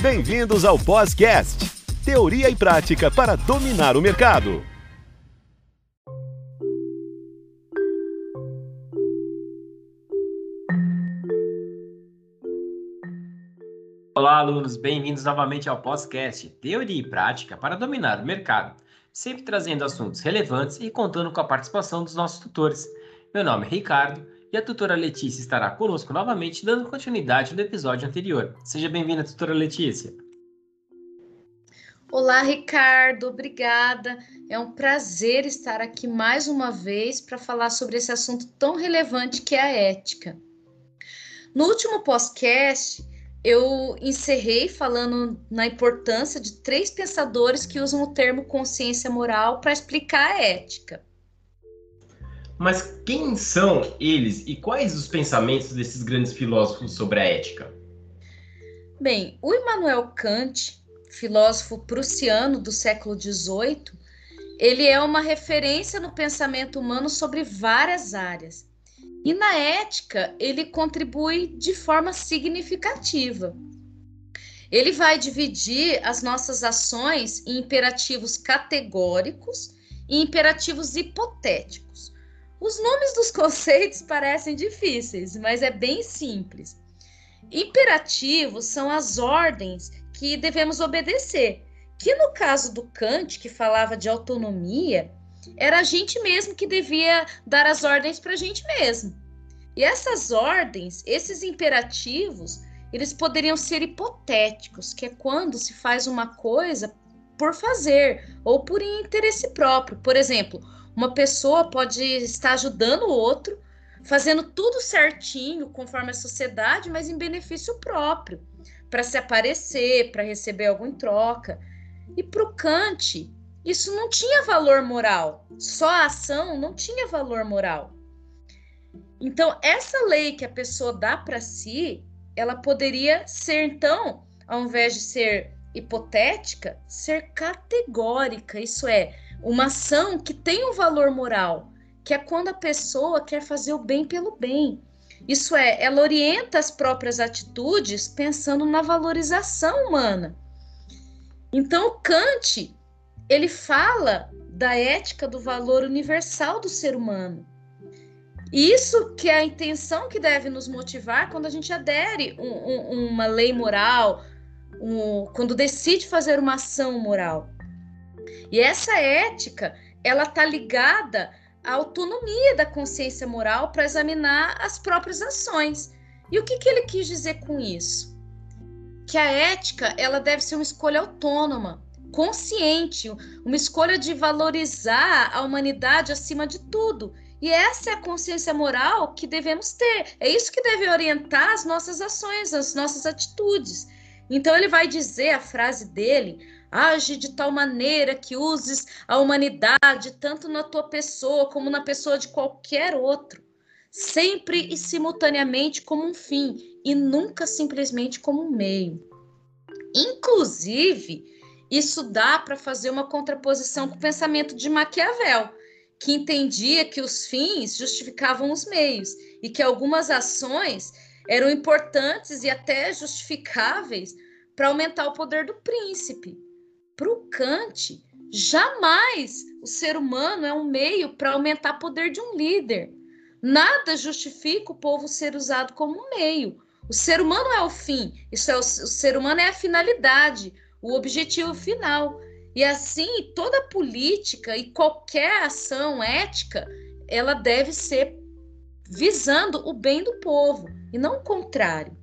Bem-vindos ao Podcast, teoria e prática para dominar o mercado. Olá, alunos, bem-vindos novamente ao podcast Teoria e Prática para Dominar o Mercado, sempre trazendo assuntos relevantes e contando com a participação dos nossos tutores. Meu nome é Ricardo e a tutora Letícia estará conosco novamente, dando continuidade no episódio anterior. Seja bem-vinda, tutora Letícia. Olá, Ricardo, obrigada. É um prazer estar aqui mais uma vez para falar sobre esse assunto tão relevante que é a ética. No último podcast, eu encerrei falando na importância de três pensadores que usam o termo consciência moral para explicar a ética. Mas quem são eles e quais os pensamentos desses grandes filósofos sobre a ética? Bem, o Immanuel Kant, filósofo prussiano do século XVIII, ele é uma referência no pensamento humano sobre várias áreas. E na ética, ele contribui de forma significativa. Ele vai dividir as nossas ações em imperativos categóricos e imperativos hipotéticos. Os nomes dos conceitos parecem difíceis, mas é bem simples. Imperativos são as ordens que devemos obedecer, que no caso do Kant, que falava de autonomia, era a gente mesmo que devia dar as ordens para a gente mesmo. E essas ordens, esses imperativos, eles poderiam ser hipotéticos, que é quando se faz uma coisa por fazer ou por interesse próprio. Por exemplo, uma pessoa pode estar ajudando o outro, fazendo tudo certinho, conforme a sociedade, mas em benefício próprio, para se aparecer, para receber algo em troca. E para o Kant, isso não tinha valor moral. Só a ação não tinha valor moral. Então, essa lei que a pessoa dá para si, ela poderia ser, então, ao invés de ser hipotética, ser categórica. Isso é, uma ação que tem um valor moral, que é quando a pessoa quer fazer o bem pelo bem. Isso é, ela orienta as próprias atitudes pensando na valorização humana. Então, Kant, ele fala da ética do valor universal do ser humano. Isso que é a intenção que deve nos motivar quando a gente adere um, um, uma lei moral, um, quando decide fazer uma ação moral. E essa ética, ela está ligada à autonomia da consciência moral para examinar as próprias ações. E o que, que ele quis dizer com isso? Que a ética, ela deve ser uma escolha autônoma, consciente, uma escolha de valorizar a humanidade acima de tudo. E essa é a consciência moral que devemos ter. É isso que deve orientar as nossas ações, as nossas atitudes. Então ele vai dizer a frase dele: Age de tal maneira que uses a humanidade tanto na tua pessoa como na pessoa de qualquer outro, sempre e simultaneamente como um fim e nunca simplesmente como um meio. Inclusive, isso dá para fazer uma contraposição com o pensamento de Maquiavel, que entendia que os fins justificavam os meios e que algumas ações eram importantes e até justificáveis para aumentar o poder do príncipe. Para o Kant, jamais o ser humano é um meio para aumentar o poder de um líder. Nada justifica o povo ser usado como um meio. O ser humano é o fim, isso é o, o ser humano é a finalidade, o objetivo final. E assim, toda política e qualquer ação ética, ela deve ser visando o bem do povo e não o contrário.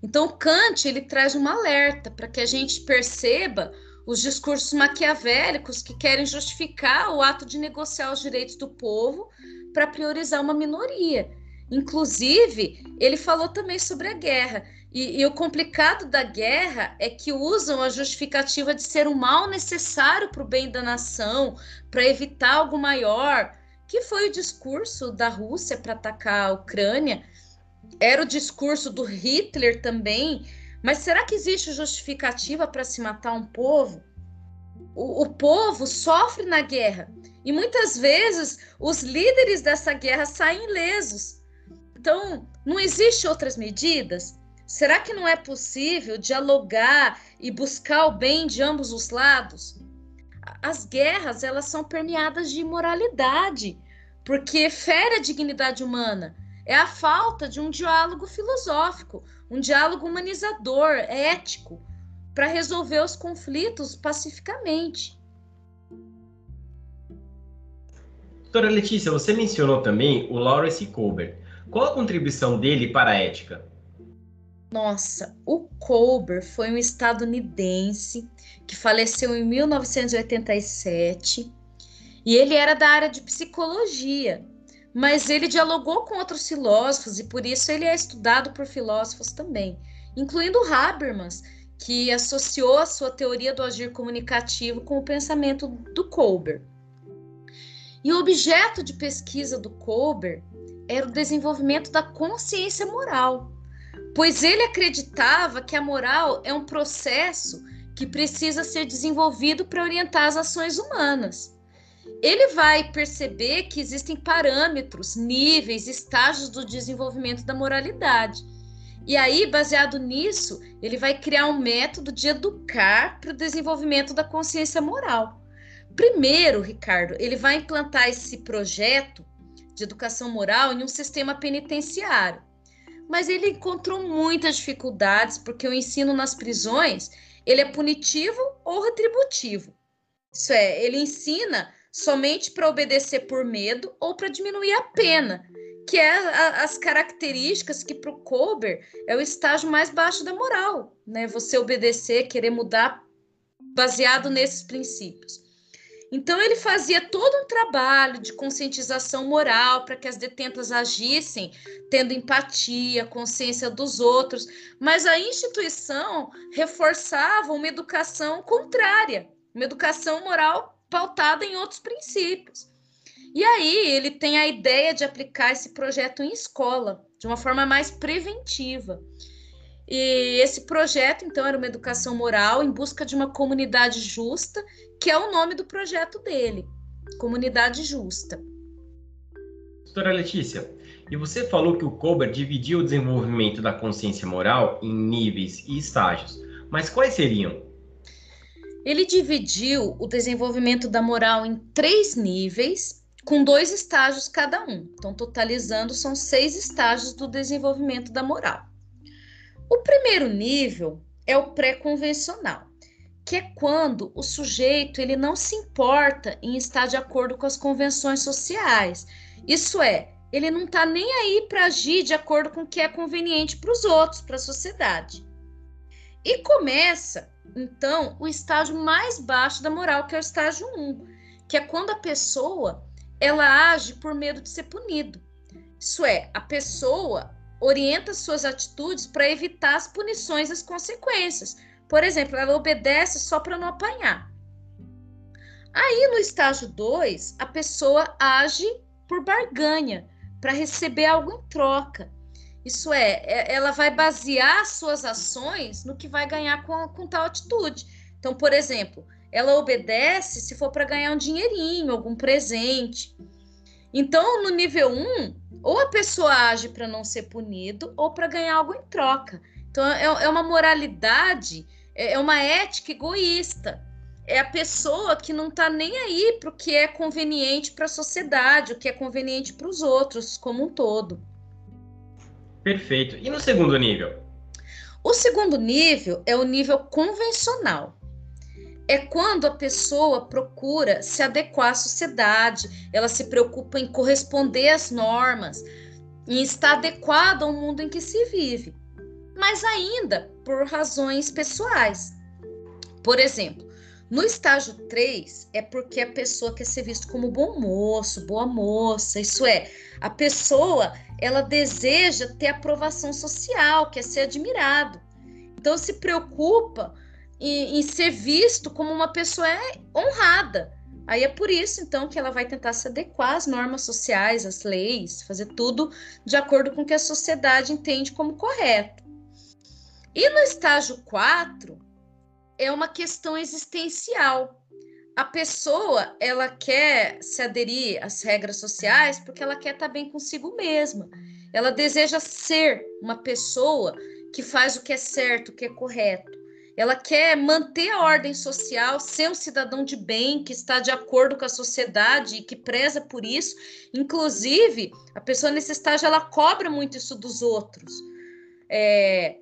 Então, Kant ele traz um alerta para que a gente perceba os discursos maquiavélicos que querem justificar o ato de negociar os direitos do povo para priorizar uma minoria. Inclusive, ele falou também sobre a guerra. E, e, o complicado da guerra é que usam a justificativa de ser um mal necessário para o bem da nação, para evitar algo maior, que foi o discurso da Rússia para atacar a Ucrânia, era o discurso do Hitler também, mas será que existe justificativa para se matar um povo? O, o, povo sofre na guerra e muitas vezes os líderes dessa guerra saem ilesos. Então, não existe outras medidas? Será que não é possível dialogar e buscar o bem de ambos os lados? As guerras, elas são permeadas de imoralidade, porque fere a dignidade humana. É a falta de um diálogo filosófico, um diálogo humanizador, ético, para resolver os conflitos pacificamente. Doutora Letícia, você mencionou também o Lawrence Colbert. Qual a contribuição dele para a ética? Nossa, o Colbert foi um estadunidense que faleceu em 1987 e ele era da área de psicologia, mas ele dialogou com outros filósofos e por isso ele é estudado por filósofos também, incluindo Habermas, que associou a sua teoria do agir comunicativo com o pensamento do Colbert. E o objeto de pesquisa do Colbert era o desenvolvimento da consciência moral pois ele acreditava que a moral é um processo que precisa ser desenvolvido para orientar as ações humanas. Ele vai perceber que existem parâmetros, níveis, estágios do desenvolvimento da moralidade. E aí, baseado nisso, ele vai criar um método de educar para o desenvolvimento da consciência moral. Primeiro, Ricardo, ele vai implantar esse projeto de educação moral em um sistema penitenciário mas ele encontrou muitas dificuldades porque o ensino nas prisões ele é punitivo ou retributivo. Isso é, ele ensina somente para obedecer por medo ou para diminuir a pena, que é a, as características que para o Colbert é o estágio mais baixo da moral, né? Você obedecer, querer mudar baseado nesses princípios. Então, ele fazia todo um trabalho de conscientização moral para que as detentas agissem tendo empatia, consciência dos outros, mas a instituição reforçava uma educação contrária, uma educação moral pautada em outros princípios. E aí ele tem a ideia de aplicar esse projeto em escola, de uma forma mais preventiva. E esse projeto, então, era uma educação moral em busca de uma comunidade justa que é o nome do projeto dele, Comunidade Justa. Doutora Letícia, e você falou que o Kober dividiu o desenvolvimento da consciência moral em níveis e estágios, mas quais seriam? Ele dividiu o desenvolvimento da moral em três níveis, com dois estágios cada um. Então, totalizando, são seis estágios do desenvolvimento da moral. O primeiro nível é o pré-convencional que é quando o sujeito ele não se importa em estar de acordo com as convenções sociais. Isso é, ele não está nem aí para agir de acordo com o que é conveniente para os outros, para a sociedade. E começa, então, o estágio mais baixo da moral, que é o estágio 1, que é quando a pessoa ela age por medo de ser punido. Isso é, a pessoa orienta suas atitudes para evitar as punições e as consequências por exemplo, ela obedece só para não apanhar. Aí no estágio 2, a pessoa age por barganha, para receber algo em troca. Isso é, é, ela vai basear suas ações no que vai ganhar com, com tal atitude. Então, por exemplo, ela obedece se for para ganhar um dinheirinho, algum presente. Então, no nível 1, um, ou a pessoa age para não ser punido ou para ganhar algo em troca. Então, é, é uma moralidade é, é uma ética egoísta. É a pessoa que não está nem aí para o que é conveniente para a sociedade, o que é conveniente para os outros como um todo. Perfeito. E no segundo nível? O segundo nível é o nível convencional. É quando a pessoa procura se adequar à sociedade, ela se preocupa em corresponder às normas, em estar adequado ao mundo em que se vive mas ainda por razões pessoais. Por exemplo, no estágio 3 é porque a pessoa quer ser vista como bom moço, boa moça, isso é, a pessoa ela deseja ter aprovação social, quer ser admirado. Então se preocupa em, em ser visto como uma pessoa honrada. Aí é por isso, então, que ela vai tentar se adequar às normas sociais, às leis, fazer tudo de acordo com o que a sociedade entende como correto. E no estágio 4 é uma questão existencial. A pessoa, ela quer se aderir às regras sociais porque ela quer estar bem consigo mesma. Ela deseja ser uma pessoa que faz o que é certo, o que é correto. Ela quer manter a ordem social, ser um cidadão de bem, que está de acordo com a sociedade e que preza por isso. Inclusive, a pessoa nesse estágio ela cobra muito isso dos outros. É,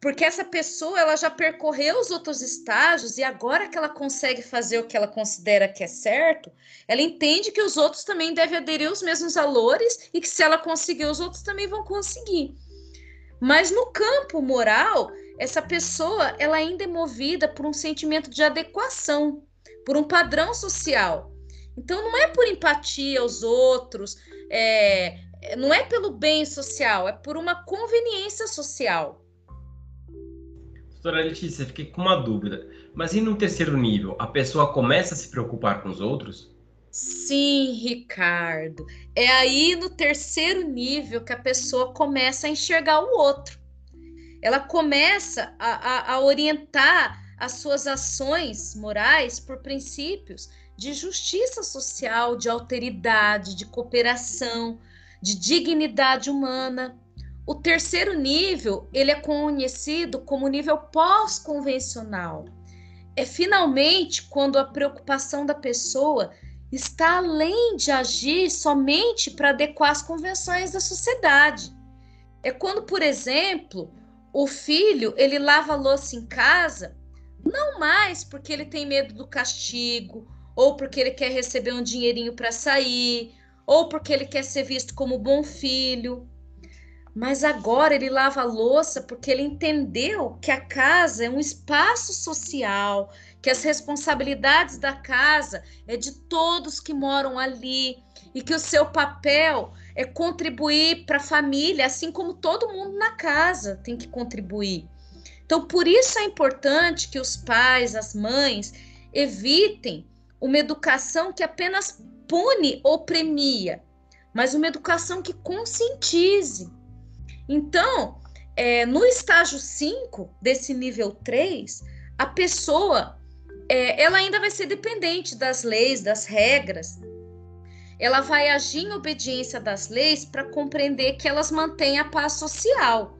porque essa pessoa ela já percorreu os outros estágios e agora que ela consegue fazer o que ela considera que é certo, ela entende que os outros também devem aderir aos mesmos valores e que se ela conseguir, os outros também vão conseguir. Mas no campo moral, essa pessoa ela ainda é movida por um sentimento de adequação, por um padrão social. Então não é por empatia aos outros, é, não é pelo bem social, é por uma conveniência social. Doutora Letícia, fiquei com uma dúvida. Mas e no terceiro nível, a pessoa começa a se preocupar com os outros? Sim, Ricardo. É aí no terceiro nível que a pessoa começa a enxergar o outro. Ela começa a, a, a orientar as suas ações morais por princípios de justiça social, de alteridade, de cooperação, de dignidade humana. O terceiro nível, ele é conhecido como nível pós-convencional. É finalmente quando a preocupação da pessoa está além de agir somente para adequar as convenções da sociedade. É quando, por exemplo, o filho, ele lava louça em casa, não mais porque ele tem medo do castigo, ou porque ele quer receber um dinheirinho para sair, ou porque ele quer ser visto como bom filho, mas agora ele lava a louça porque ele entendeu que a casa é um espaço social, que as responsabilidades da casa é de todos que moram ali e que o seu papel é contribuir para a família, assim como todo mundo na casa tem que contribuir. Então, por isso é importante que os pais, as mães, evitem uma educação que apenas pune ou premia, mas uma educação que conscientize então, é, no estágio 5 desse nível 3, a pessoa é, ela ainda vai ser dependente das leis, das regras. Ela vai agir em obediência das leis para compreender que elas mantêm a paz social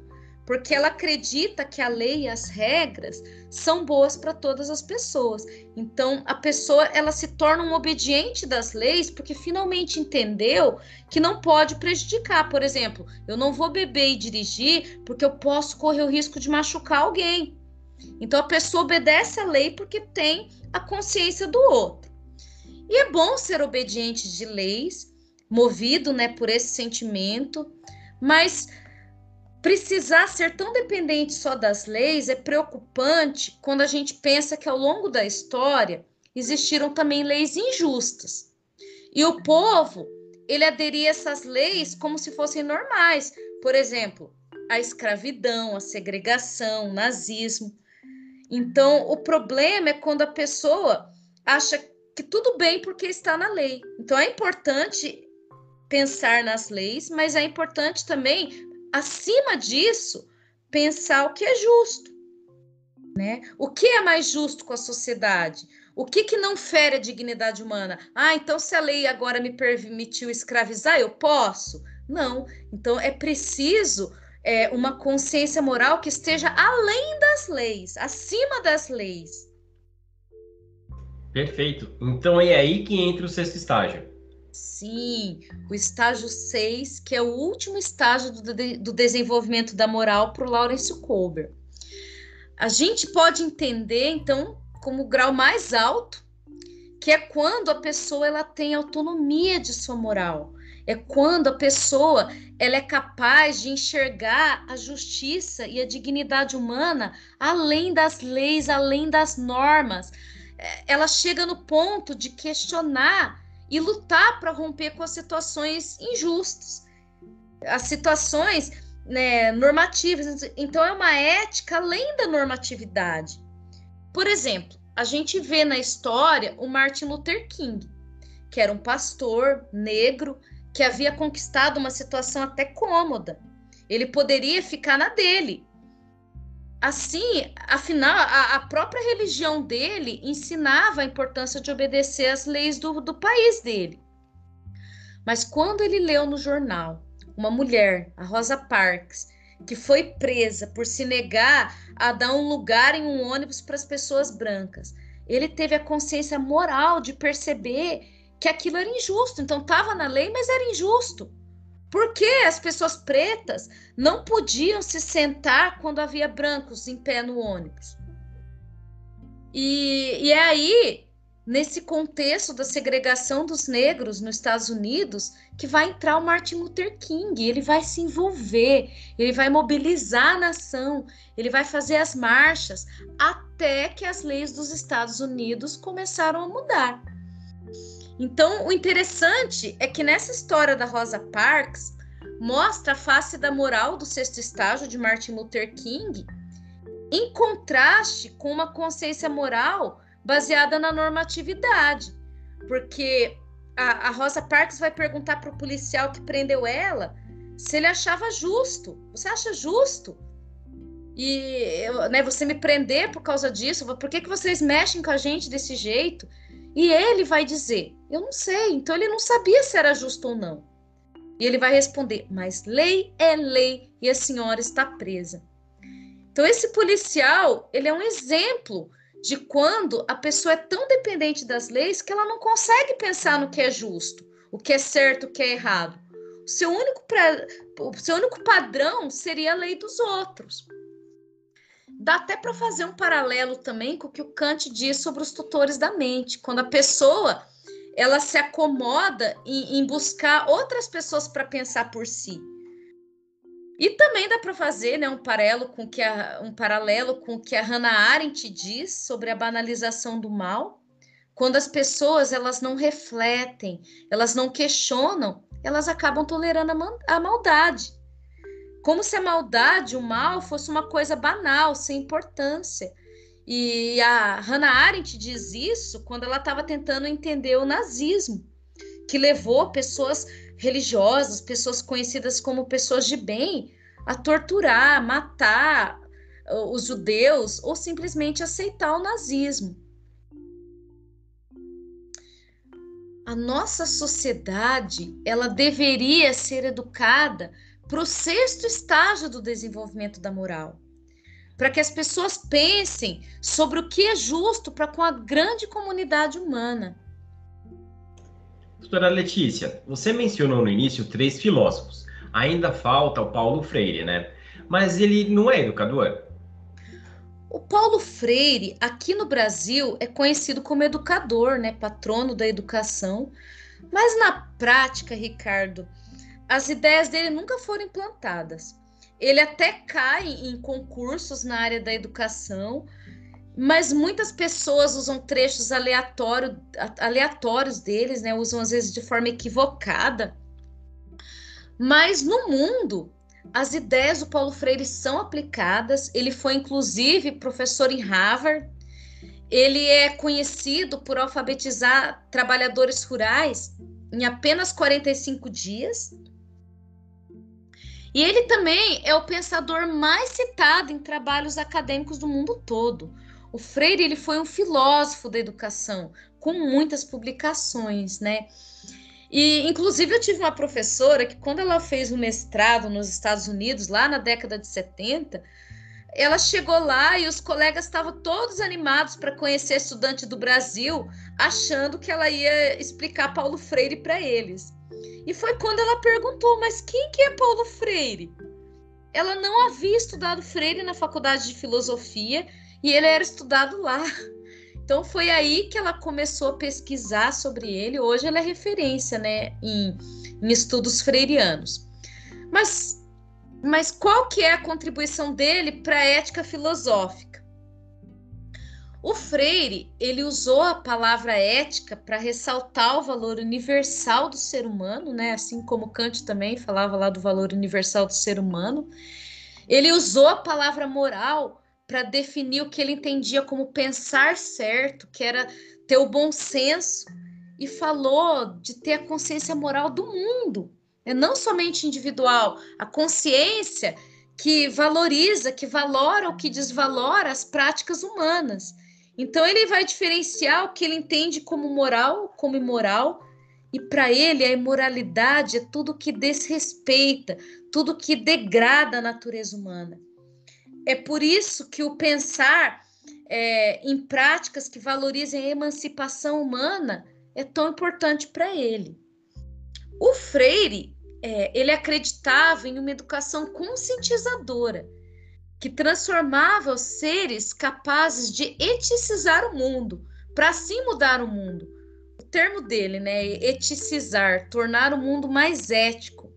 porque ela acredita que a lei e as regras são boas para todas as pessoas. Então, a pessoa ela se torna um obediente das leis porque finalmente entendeu que não pode prejudicar. Por exemplo, eu não vou beber e dirigir porque eu posso correr o risco de machucar alguém. Então, a pessoa obedece à lei porque tem a consciência do outro. E é bom ser obediente de leis, movido, né, por esse sentimento, mas precisar ser tão dependente só das leis é preocupante quando a gente pensa que ao longo da história existiram também leis injustas. E o povo, ele aderia a essas leis como se fossem normais. Por exemplo, a escravidão, a segregação, o nazismo. Então, o problema é quando a pessoa acha que tudo bem porque está na lei. Então, é importante pensar nas leis, mas é importante também acima disso, pensar o que é justo. Né? O que é mais justo com a sociedade? O que, que não fere a dignidade humana? Ah, então se a lei agora me permitiu escravizar, eu posso? Não. Então é preciso é, uma consciência moral que esteja além das leis, acima das leis. Perfeito. Então é aí que entra o sexto estágio. Sim, o estágio 6, que é o último estágio do, de, do desenvolvimento da moral para o Lawrence Kolber. A gente pode entender, então, como o grau mais alto, que é quando a pessoa ela tem autonomia de sua moral. É quando a pessoa ela é capaz de enxergar a justiça e a dignidade humana além das leis, além das normas. É, ela chega no ponto de questionar e lutar para romper com as situações injustas, as situações né, normativas. Então, é uma ética além da normatividade. Por exemplo, a gente vê na história o Martin Luther King, que era um pastor negro que havia conquistado uma situação até cômoda. Ele poderia ficar na dele, Assim, afinal, a, a, própria religião dele ensinava a importância de obedecer às leis do, do país dele. Mas quando ele leu no jornal uma mulher, a Rosa Parks, que foi presa por se negar a dar um lugar em um ônibus para as pessoas brancas. Ele teve a consciência moral de perceber que aquilo era injusto. Então estava na lei, mas era injusto. Por que as pessoas pretas não podiam se sentar quando havia brancos em pé no ônibus? E, e é aí, nesse contexto da segregação dos negros nos Estados Unidos, que vai entrar o Martin Luther King. Ele vai se envolver, ele vai mobilizar a nação, ele vai fazer as marchas, até que as leis dos Estados Unidos começaram a mudar. Então, o interessante é que nessa história da Rosa Parks mostra a face da moral do sexto estágio de Martin Luther King, em contraste com uma consciência moral baseada na normatividade. Porque a, a Rosa Parks vai perguntar para o policial que prendeu ela se ele achava justo. Você acha justo? E né, você me prender por causa disso? Por que, que vocês mexem com a gente desse jeito? E ele vai dizer: Eu não sei. Então ele não sabia se era justo ou não. E ele vai responder: Mas lei é lei e a senhora está presa. Então esse policial, ele é um exemplo de quando a pessoa é tão dependente das leis que ela não consegue pensar no que é justo, o que é certo, o que é errado. O seu único, pra... o seu único padrão seria a lei dos outros. Dá até para fazer um paralelo também com o que o Kant diz sobre os tutores da mente. Quando a pessoa ela se acomoda em, em buscar outras pessoas para pensar por si. E também dá para fazer né, um, paralelo com que a, um paralelo com o que a Hannah Arendt diz sobre a banalização do mal. Quando as pessoas elas não refletem, elas não questionam, elas acabam tolerando a, a maldade como se a maldade, o mal, fosse uma coisa banal, sem importância. E a Hannah Arendt diz isso quando ela estava tentando entender o nazismo, que levou pessoas religiosas, pessoas conhecidas como pessoas de bem, a torturar, matar os judeus ou simplesmente aceitar o nazismo. A nossa sociedade, ela deveria ser educada para o sexto estágio do desenvolvimento da moral, para que as pessoas pensem sobre o que é justo para com a grande comunidade humana. Doutora Letícia, você mencionou no início três filósofos. Ainda falta o Paulo Freire, né? Mas ele não é educador? O Paulo Freire, aqui no Brasil, é conhecido como educador, né? Patrono da educação. Mas na prática, Ricardo, as ideias dele nunca foram implantadas. Ele até cai em concursos na área da educação, mas muitas pessoas usam trechos aleatório, aleatórios deles, né? Usam às vezes de forma equivocada. Mas no mundo, as ideias do Paulo Freire são aplicadas. Ele foi inclusive professor em Harvard. Ele é conhecido por alfabetizar trabalhadores rurais em apenas 45 dias. E ele também é o pensador mais citado em trabalhos acadêmicos do mundo todo. O Freire ele foi um filósofo da educação, com muitas publicações, né? E, inclusive, eu tive uma professora que, quando ela fez o mestrado nos Estados Unidos, lá na década de 70, ela chegou lá e os colegas estavam todos animados para conhecer estudante do Brasil, achando que ela ia explicar Paulo Freire para eles. E foi quando ela perguntou: mas quem que é Paulo Freire? Ela não havia estudado Freire na faculdade de filosofia e ele era estudado lá. Então foi aí que ela começou a pesquisar sobre ele. Hoje ela é referência, né, em, em estudos freirianos. Mas, mas qual que é a contribuição dele para a ética filosófica? O Freire, ele usou a palavra ética para ressaltar o valor universal do ser humano, né? Assim como Kant também falava lá do valor universal do ser humano. Ele usou a palavra moral para definir o que ele entendia como pensar certo, que era ter o bom senso, e falou de ter a consciência moral do mundo, né? não somente individual, a consciência que valoriza, que valora ou que desvalora as práticas humanas. Então ele vai diferenciar o que ele entende como moral, como imoral, E para ele, a imoralidade é tudo que desrespeita, tudo que degrada a natureza humana. É por isso que o pensar é, em práticas que valorizem a emancipação humana é tão importante para ele. O Freire, é, ele acreditava em uma educação conscientizadora, que transformava os seres capazes de eticizar o mundo, para assim mudar o mundo. O termo dele, né, eticizar, tornar o mundo mais ético.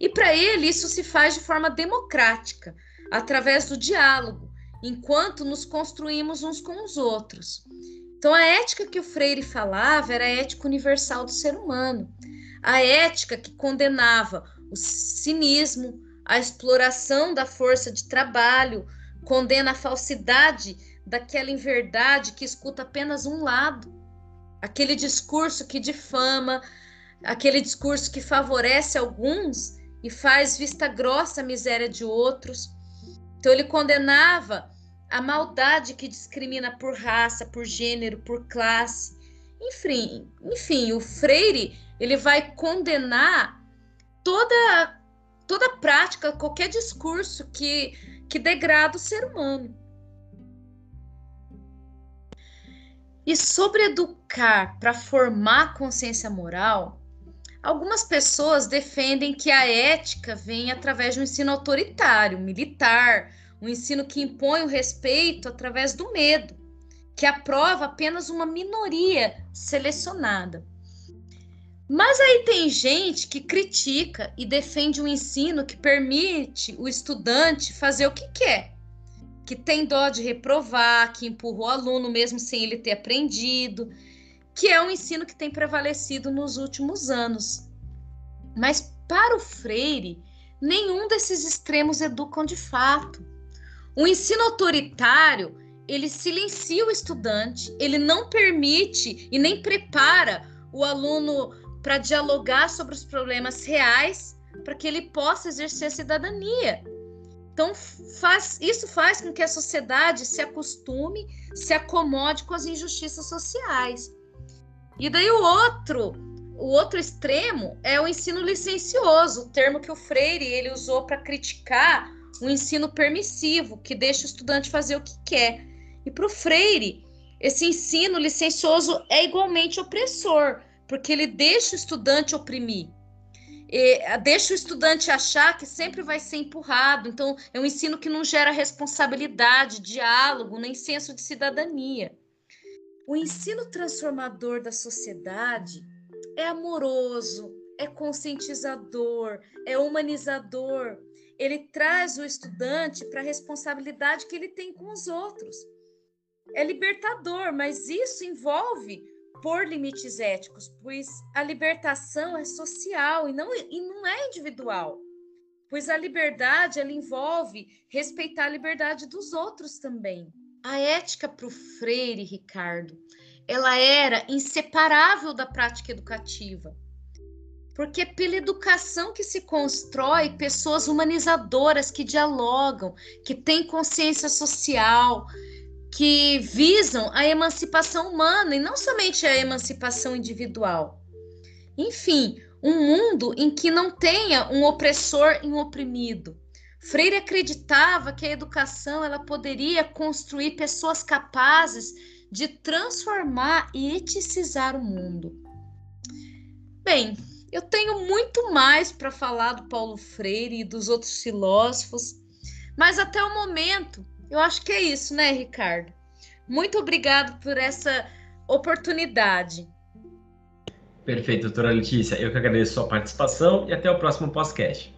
E para ele isso se faz de forma democrática, através do diálogo, enquanto nos construímos uns com os outros. Então, a ética que o Freire falava era a ética universal do ser humano, a ética que condenava o cinismo, a exploração da força de trabalho, condena a falsidade daquela inverdade que escuta apenas um lado, aquele discurso que difama, aquele discurso que favorece alguns e faz vista grossa a miséria de outros. Então ele condenava a maldade que discrimina por raça, por gênero, por classe. Enfim, enfim, o Freire, ele vai condenar toda toda prática, qualquer discurso que que degrada o ser humano. E sobre educar para formar consciência moral, Algumas pessoas defendem que a ética vem através de um ensino autoritário, militar, um ensino que impõe o respeito através do medo, que aprova apenas uma minoria selecionada. Mas aí tem gente que critica e defende um ensino que permite o estudante fazer o que quer, que tem dó de reprovar, que empurra o aluno mesmo sem ele ter aprendido, que é um ensino que tem prevalecido nos últimos anos. Mas para o Freire, nenhum desses extremos educam de fato. O ensino autoritário, ele silencia o estudante, ele não permite e nem prepara o aluno para dialogar sobre os problemas reais, para que ele possa exercer a cidadania. Então, faz, isso faz com que a sociedade se acostume, se acomode com as injustiças sociais. E daí o outro, o outro extremo é o ensino licencioso, o termo que o Freire ele usou para criticar o ensino permissivo, que deixa o estudante fazer o que quer. E para o Freire, esse ensino licencioso é igualmente opressor, porque ele deixa o estudante oprimir. E deixa o estudante achar que sempre vai ser empurrado. Então, é um ensino que não gera responsabilidade, diálogo, nem senso de cidadania. O ensino transformador da sociedade é amoroso, é conscientizador, é humanizador. Ele traz o estudante para a responsabilidade que ele tem com os outros. É libertador, mas isso envolve por limites éticos, pois a libertação é social e não, e não é individual. Pois a liberdade ela envolve respeitar a liberdade dos outros também. A ética para o Freire, Ricardo, ela era inseparável da prática educativa. Porque é pela educação que se constrói pessoas humanizadoras que dialogam, que têm consciência social, que visam a emancipação humana e não somente a emancipação individual. Enfim, um mundo em que não tenha um opressor e um oprimido, Freire acreditava que a educação ela poderia construir pessoas capazes de transformar e eticizar o mundo. Bem, eu tenho muito mais para falar do Paulo Freire e dos outros filósofos, mas até o momento eu acho que é isso, né, Ricardo? Muito obrigado por essa oportunidade. Perfeito, doutora Letícia. Eu que agradeço a sua participação e até o próximo podcast.